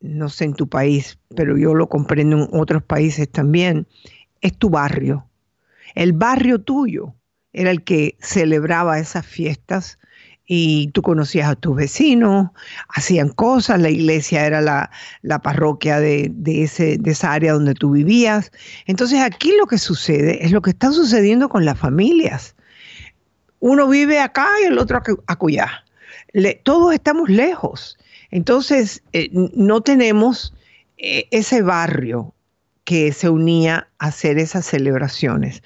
no sé en tu país, pero yo lo comprendo en otros países también, es tu barrio. El barrio tuyo era el que celebraba esas fiestas y tú conocías a tus vecinos, hacían cosas, la iglesia era la, parroquia de, ese, de esa área donde tú vivías. Entonces aquí lo que sucede es lo que está sucediendo con las familias. Uno vive acá y el otro acullá. todos estamos lejos. Entonces eh, no tenemos eh, ese barrio, que se unía a hacer esas celebraciones.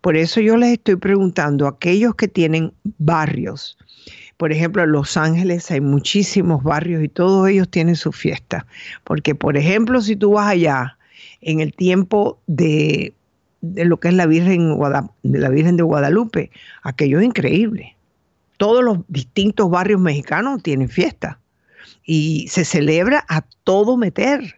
Por eso yo les estoy preguntando a aquellos que tienen barrios, por ejemplo, en Los Ángeles hay muchísimos barrios y todos ellos tienen su fiesta. Porque, por ejemplo, si tú vas allá en el tiempo de, lo que es la Virgen, de la Virgen de Guadalupe, aquello es increíble. Todos los distintos barrios mexicanos tienen fiesta y se celebra a todo meter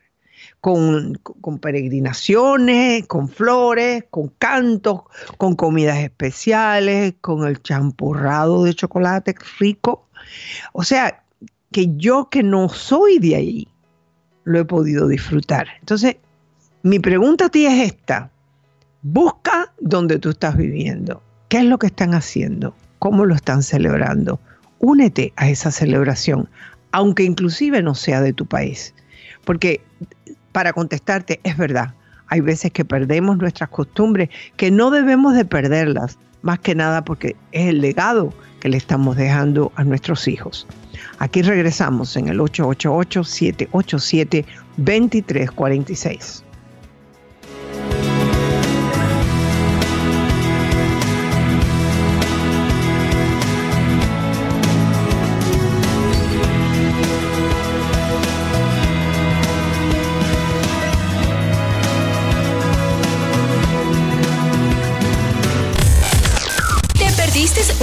con, peregrinaciones, con flores, con cantos, con comidas especiales, con el champurrado de chocolate rico. O sea, que yo que no soy de ahí, lo he podido disfrutar. Entonces, mi pregunta a ti es esta. Busca donde tú estás viviendo. ¿Qué es lo que están haciendo? ¿Cómo lo están celebrando? Únete a esa celebración, aunque inclusive no sea de tu país. Porque para contestarte, es verdad, hay veces que perdemos nuestras costumbres, que no debemos de perderlas, más que nada porque es el legado que le estamos dejando a nuestros hijos. Aquí regresamos en el 888-787-2346.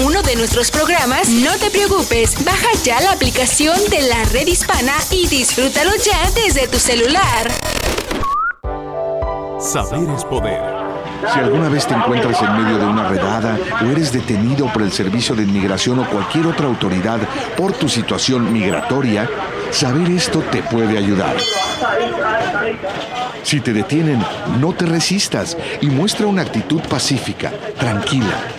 Uno de nuestros programas, no te preocupes. Baja ya la aplicación de la red hispana y disfrútalo ya desde tu celular. Saber es poder. Si alguna vez te encuentras en medio de una redada o eres detenido por el Servicio de Inmigración o cualquier otra autoridad por tu situación migratoria, saber esto te puede ayudar. Si te detienen, no te resistas y muestra una actitud pacífica, tranquila.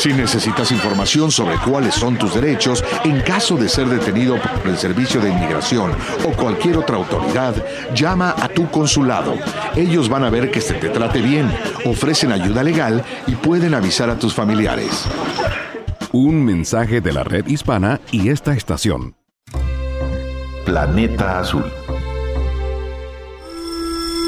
Si necesitas información sobre cuáles son tus derechos en caso de ser detenido por el Servicio de Inmigración o cualquier otra autoridad, llama a tu consulado. Ellos van a ver que se te trate bien, ofrecen ayuda legal y pueden avisar a tus familiares. Un mensaje de la red hispana y esta estación. Planeta Azul.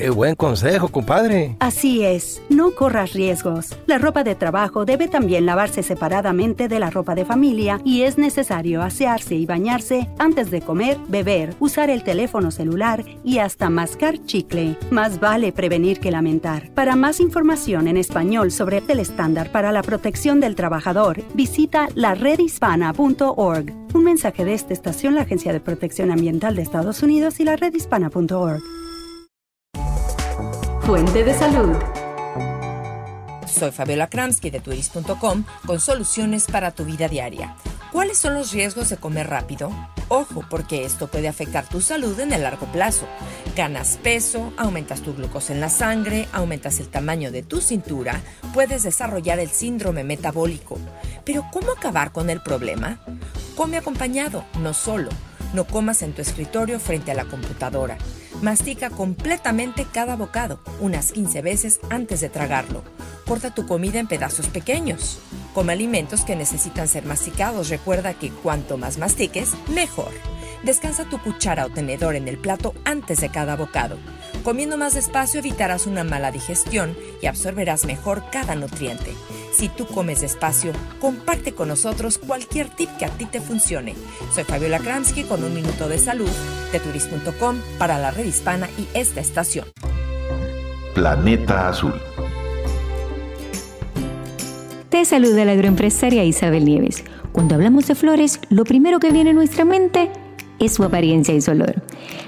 Qué buen consejo, compadre. Así es, no corras riesgos. La ropa de trabajo debe también lavarse separadamente de la ropa de familia y es necesario asearse y bañarse antes de comer, beber, usar el teléfono celular y hasta mascar chicle. Más vale prevenir que lamentar. Para más información en español sobre el estándar para la protección del trabajador, visita laredhispana.org. Un mensaje de esta estación, la Agencia de Protección Ambiental de Estados Unidos y la redhispana.org. Fuente de salud. Soy Fabiola Kramsky de turis.com con soluciones para tu vida diaria. ¿Cuáles son los riesgos de comer rápido? Ojo, porque esto puede afectar tu salud en el largo plazo. Ganas peso, aumentas tu glucosa en la sangre, aumentas el tamaño de tu cintura, puedes desarrollar el síndrome metabólico. Pero ¿cómo acabar con el problema? Come acompañado, no solo. No comas en tu escritorio frente a la computadora. Mastica completamente cada bocado, unas 15 veces antes de tragarlo. Corta tu comida en pedazos pequeños. Come alimentos que necesitan ser masticados. Recuerda que cuanto más mastiques, mejor. Descansa tu cuchara o tenedor en el plato antes de cada bocado. Comiendo más despacio evitarás una mala digestión y absorberás mejor cada nutriente. Si tú comes despacio, comparte con nosotros cualquier tip que a ti te funcione. Soy Fabiola Kramsky con un minuto de salud de turis.com para la red hispana y esta estación. Planeta Azul. Te saluda la agroempresaria Isabel Nieves. Cuando hablamos de flores, lo primero que viene a nuestra mente es su apariencia y su olor.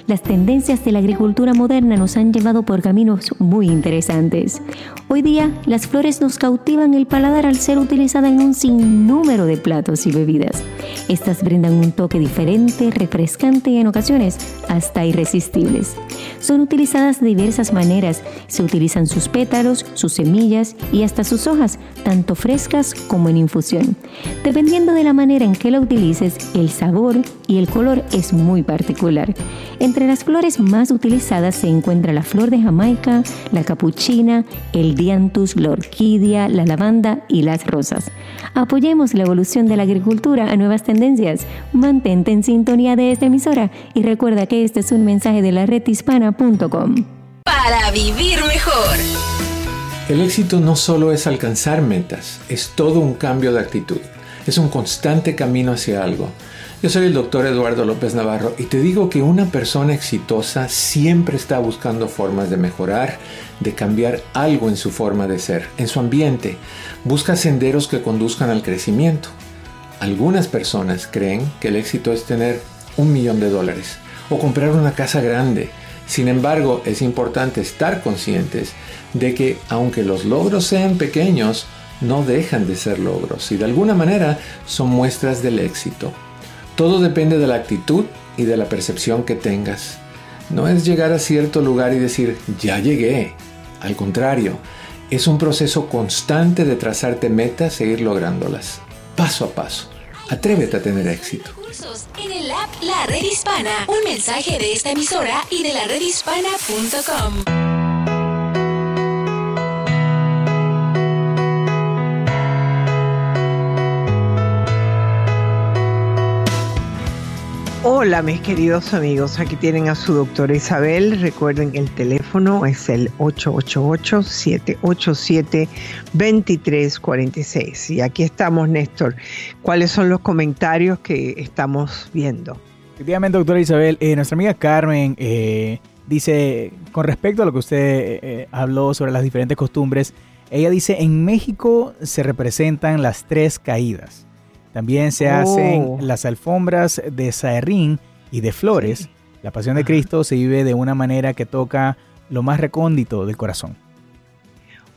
Las tendencias de la agricultura moderna nos han llevado por caminos muy interesantes. Hoy día, las flores nos cautivan el paladar al ser utilizadas en un sinnúmero de platos y bebidas. Estas brindan un toque diferente, refrescante y en ocasiones hasta irresistibles. Son utilizadas de diversas maneras. Se utilizan sus pétalos, sus semillas y hasta sus hojas, tanto frescas como en infusión. Dependiendo de la manera en que la utilices, el sabor y el color es muy particular. Entre las flores más utilizadas se encuentra la flor de Jamaica, la capuchina, el dianthus, la orquídea, la lavanda y las rosas. Apoyemos la evolución de la agricultura a nuevas tendencias. Mantente en sintonía de esta emisora y recuerda que este es un mensaje de la redhispana.com. Para vivir mejor. El éxito no solo es alcanzar metas, es todo un cambio de actitud. Es un constante camino hacia algo. Yo soy el doctor Eduardo López Navarro y te digo que una persona exitosa siempre está buscando formas de mejorar, de cambiar algo en su forma de ser, en su ambiente. Busca senderos que conduzcan al crecimiento. Algunas personas creen que el éxito es tener un millón de dólares o comprar una casa grande. Sin embargo, es importante estar conscientes de que aunque los logros sean pequeños, no dejan de ser logros y de alguna manera son muestras del éxito. Todo depende de la actitud y de la percepción que tengas. No es llegar a cierto lugar y decir, ya llegué. Al contrario, Es un proceso constante de trazarte metas e ir lográndolas, paso a paso. Atrévete a tener éxito. En el app La Red Hispana, un mensaje de esta emisora y de la redhispana.com. Hola mis queridos amigos, aquí tienen a su doctora Isabel. Recuerden que el teléfono es el 888-787-2346. Y aquí estamos, Néstor. ¿Cuáles son los comentarios que estamos viendo? Efectivamente, doctora Isabel, eh, nuestra amiga Carmen eh, dice, con respecto a lo que usted eh, habló sobre las diferentes costumbres, ella dice, en México se representan las tres caídas. También se hacen Oh. las alfombras de saerrín y de flores. La pasión de Cristo se vive de una manera que toca lo más recóndito del corazón.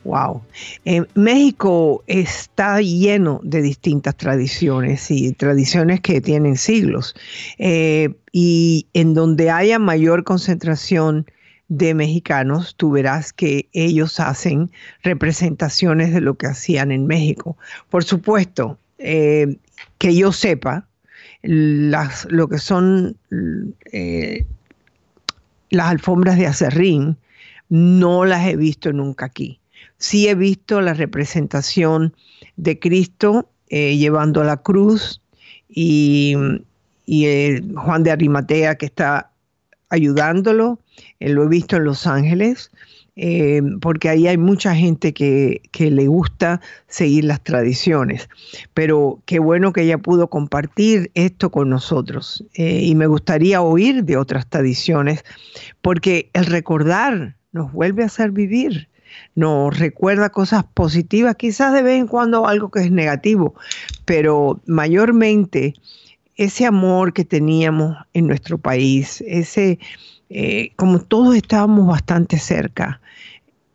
Wow. Eh, México está lleno de distintas tradiciones y tradiciones que tienen siglos. Eh, y en donde haya mayor concentración de mexicanos, tú verás que ellos hacen representaciones de lo que hacían en México. Por supuesto, eh, que yo sepa, las, lo que son eh, las alfombras de acerrín, no las he visto nunca aquí. Sí he visto la representación de Cristo eh, llevando la cruz y, y Juan de Arimatea que está ayudándolo. Eh, lo he visto en Los Ángeles, eh, porque ahí hay mucha gente que, le gusta seguir las tradiciones. Pero qué bueno que ella pudo compartir esto con nosotros. Eh, y me gustaría oír de otras tradiciones, porque el recordar nos vuelve a hacer vivir nos recuerda cosas positivas, quizás de vez en cuando algo que es negativo, pero mayormente ese amor que teníamos en nuestro país, ese, eh, como todos estábamos bastante cerca,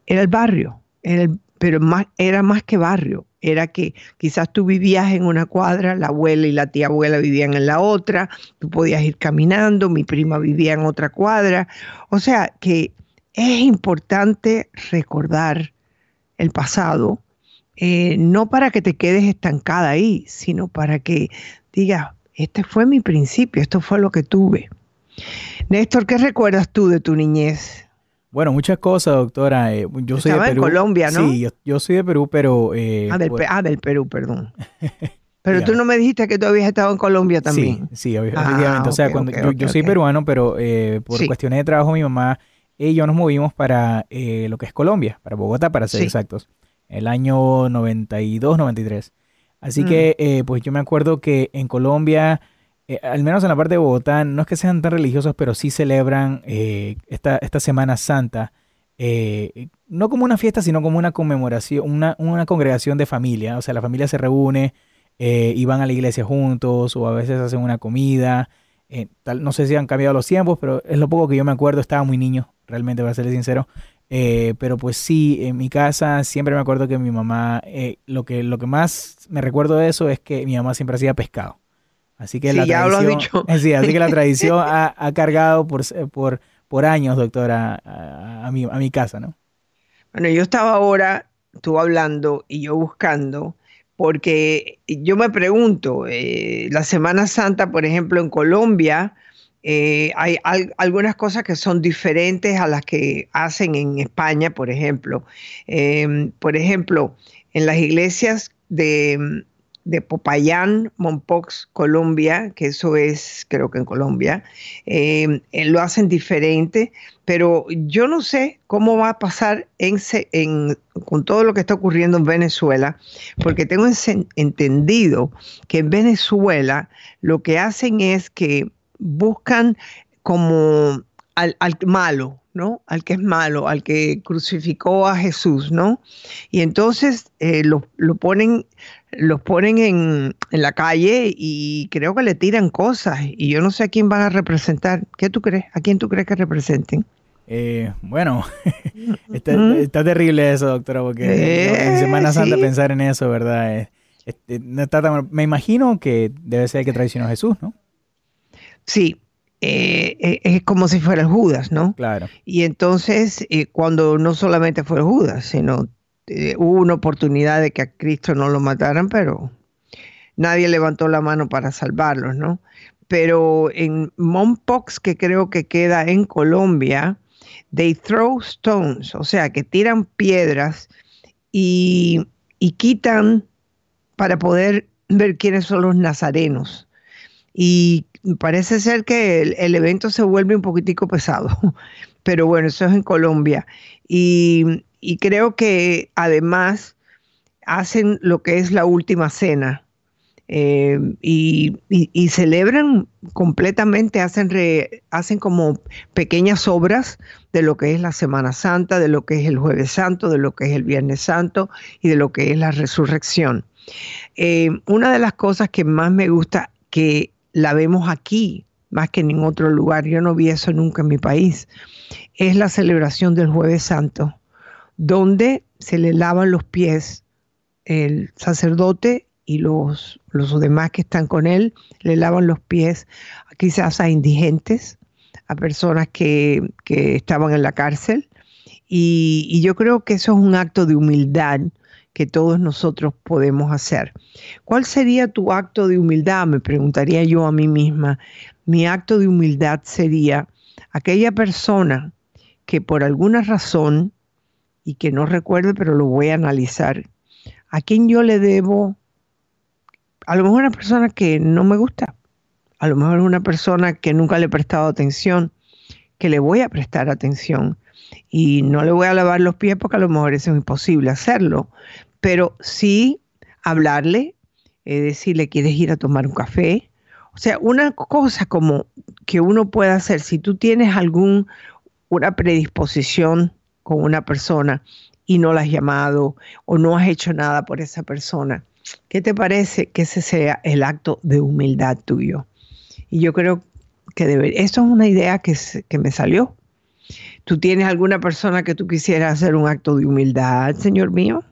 era el barrio, el- pero era más que barrio, era que quizás tú vivías en una cuadra, la abuela y la tía abuela vivían en la otra, tú podías ir caminando, mi prima vivía en otra cuadra, o sea que es importante recordar el pasado, eh, no para que te quedes estancada ahí, sino para que digas, este fue mi principio, esto fue lo que tuve. Néstor, ¿qué recuerdas tú de tu niñez? Bueno, muchas cosas, doctora. Eh, yo soy Estaba en. Colombia, ¿no? Sí, yo, yo soy de Perú, pero... eh, Ah, del, Pe- ah, del Perú, perdón. Pero tú no me dijiste que tú habías estado en Colombia también. Sí, sí, Ah, efectivamente. O sea, cuando yo, soy peruano, pero eh, por Sí. cuestiones de trabajo, mi mamá y yo nos movimos para eh, lo que es Colombia, para Bogotá, para ser Sí. exactos, el año 92, 93. Así Mm. que, eh, pues yo me acuerdo que en Colombia, eh, al menos en la parte de Bogotá, no es que sean tan religiosos, pero sí celebran eh, esta, esta Semana Santa. eh, no como una fiesta, sino como una conmemoración, una, una congregación de familia. O sea, la familia se reúne, y van a la iglesia juntos, o a veces hacen una comida. tal, no sé si han cambiado los tiempos, pero es lo poco que yo me acuerdo. Estaba muy niño, realmente, para serles sincero. Pero pues sí, en mi casa siempre me acuerdo que mi mamá, lo, que, lo que más me recuerdo de eso es que mi mamá siempre hacía pescado. Así que Sí, la ya lo has tradición, dicho. sí, así que la tradición ha, ha cargado por, por, por años, doctora, a, a mi, a mi casa, ¿no? Bueno, yo estaba ahora, tú hablando y yo buscando, porque yo me pregunto, eh, la Semana Santa, por ejemplo, en Colombia, eh, hay al- algunas cosas que son diferentes a las que hacen en España, por ejemplo. Em, por ejemplo, en las iglesias de, de Popayán, Mompox, Colombia, que eso es, creo que en Colombia, em, eh, lo hacen diferente, pero yo no sé cómo va a pasar en, en- con todo lo que está ocurriendo en Venezuela, porque tengo entendido que en Venezuela lo que hacen es que buscan como al, al malo, ¿no? Al que es malo, al que crucificó a Jesús, ¿no? Y entonces eh, lo, lo ponen, los ponen en, en la calle y creo que le tiran cosas. Y yo no sé a quién van a representar. ¿Qué tú crees? ¿A quién tú crees que representen? Eh, bueno, está, Ujú. está terrible eso, doctora, porque Eh, en Semana Santa sí. pensar en eso, ¿verdad? Este, no está tan- me imagino que debe ser el que traicionó a Jesús, ¿no? Sí, eh, eh, es como si fuera el Judas, ¿no? Claro. Y entonces, eh, cuando no solamente fue el Judas, sino eh, hubo una oportunidad de que a Cristo no lo mataran, pero nadie levantó la mano para salvarlos, ¿no? Pero en Mompox, que creo que queda en Colombia, they throw stones, o sea, que tiran piedras y, y quitan para poder ver quiénes son los nazarenos. Y parece ser que el, el, evento se vuelve un poquitico pesado, pero bueno, eso es en Colombia. Y, y creo que además hacen lo que es la última cena. Eh, y, celebran completamente, hacen, hacen como pequeñas obras de lo que es la Semana Santa, de lo que es el Jueves Santo, de lo que es el Viernes Santo y de lo que es la resurrección. Eh, una de las cosas que más me gusta, que la vemos aquí, más que en ningún otro lugar, yo no vi eso nunca en mi país, es la celebración del Jueves Santo, donde se le lavan los pies el sacerdote y los, los demás que están con él, le lavan los pies quizás a indigentes, a personas que, que estaban en la cárcel. Y, y yo creo que eso es un acto de humildad que todos nosotros podemos hacer. ¿Cuál sería tu acto de humildad? Me preguntaría yo a mí misma. Mi acto de humildad sería aquella persona que por alguna razón, y que no recuerdo, pero lo voy a analizar, a quien yo le debo, a lo mejor una persona que no me gusta, a lo mejor una persona que nunca le he prestado atención, que le voy a prestar atención. Y no le voy a lavar los pies porque a lo mejor es imposible hacerlo, pero sí hablarle, eh, decirle, ¿quieres ir a tomar un café? O sea, una cosa como que uno puede hacer, si tú tienes algún, una predisposición con una persona y no la has llamado o no has hecho nada por esa persona, ¿qué te parece que ese sea el acto de humildad tuyo? Y yo creo que debe, eso es una idea que, que me salió. ¿Tú tienes alguna persona que tú quisieras hacer un acto de humildad, señor mío?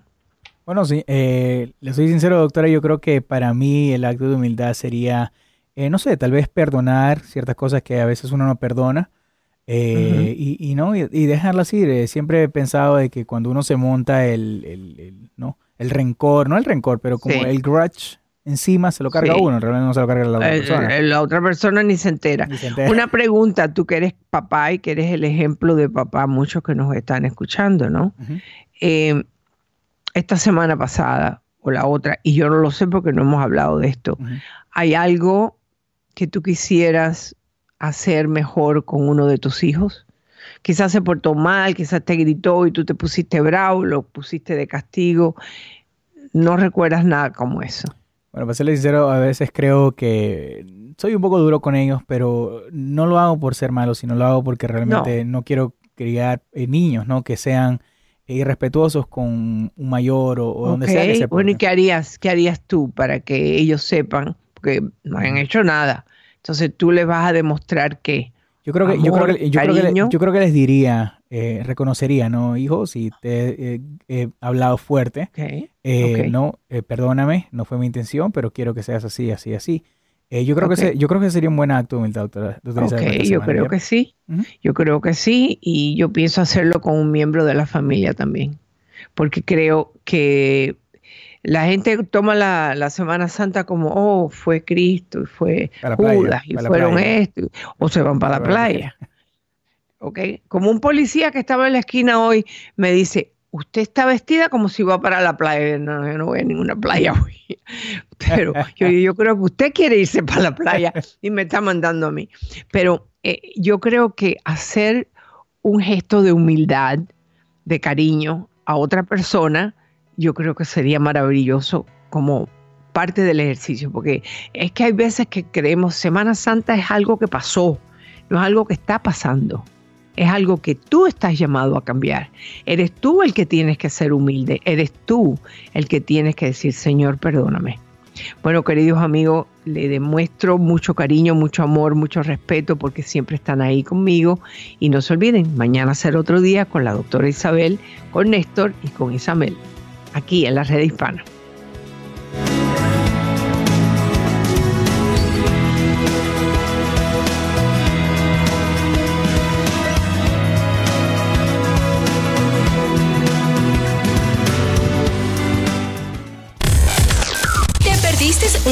Bueno, sí, eh, le soy sincero, doctora, yo creo que para mí el acto de humildad sería, eh, no sé, tal vez perdonar ciertas cosas que a veces uno no perdona. Eh, y, y, no y, y ir. siempre he pensado de que cuando uno se monta el, el, el no el rencor, no el rencor, pero como sí. el grudge encima se lo carga sí. uno, realmente no se lo carga la otra persona. La otra persona ni se, entera. ni se entera. Una pregunta, tú que eres papá y que eres el ejemplo de papá, muchos que nos están escuchando, ¿no? Uh -huh. eh, esta semana pasada o la otra, y yo no lo sé porque no hemos hablado de esto, uh -huh. ¿hay algo que tú quisieras hacer mejor con uno de tus hijos? Quizás se portó mal, quizás te gritó y tú te pusiste bravo, lo pusiste de castigo. No recuerdas nada como eso. Bueno, para serle sincero, a veces creo que soy un poco duro con ellos, pero no lo hago por ser malo, sino lo hago porque realmente no, no quiero criar eh, niños, ¿no? Que sean irrespetuosos con un mayor o, o okay. donde sea que se Bueno, ¿y qué harías, qué harías tú para que ellos sepan? Porque no han hecho nada. Entonces tú les vas a demostrar que yo creo que, Amor, yo, creo que yo, creo que yo, creo que, les diría, eh, reconocería, ¿no? Hijo, si te eh, he hablado fuerte, okay. Eh, okay. no, eh, perdóname, no fue mi intención, pero quiero que seas así, así, así. yo, creo okay. que se, yo creo que sería un buen acto de humildad, doctora. Ok, yo creo que sí. Uh -huh. Yo creo que sí, y yo pienso hacerlo con un miembro de la familia también, porque creo que la gente toma la, la, Semana Santa como, oh, fue Cristo y fue Judas y fueron esto, o se van para, para la playa. Como un policía que estaba en la esquina hoy me dice, usted está vestida como si va para la playa. No, yo no voy a ninguna playa hoy. Pero yo, yo creo que usted quiere irse para la playa y me está mandando a mí. Pero eh, yo creo que hacer un gesto de humildad, de cariño a otra persona, yo creo que sería maravilloso como parte del ejercicio, porque es que hay veces que creemos Semana Santa es algo que pasó, no es algo que está pasando, es algo que tú estás llamado a cambiar. Eres tú el que tienes que ser humilde, eres tú el que tienes que decir, Señor, perdóname. Bueno, queridos amigos, le demuestro mucho cariño, mucho amor, mucho respeto porque siempre están ahí conmigo. Y no se olviden, mañana será otro día con la doctora Isabel, con Néstor y con Isabel aquí en la red hispana.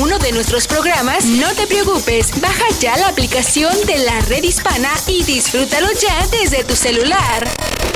uno de nuestros programas, no te preocupes, baja ya la aplicación de la red hispana y disfrútalo ya desde tu celular.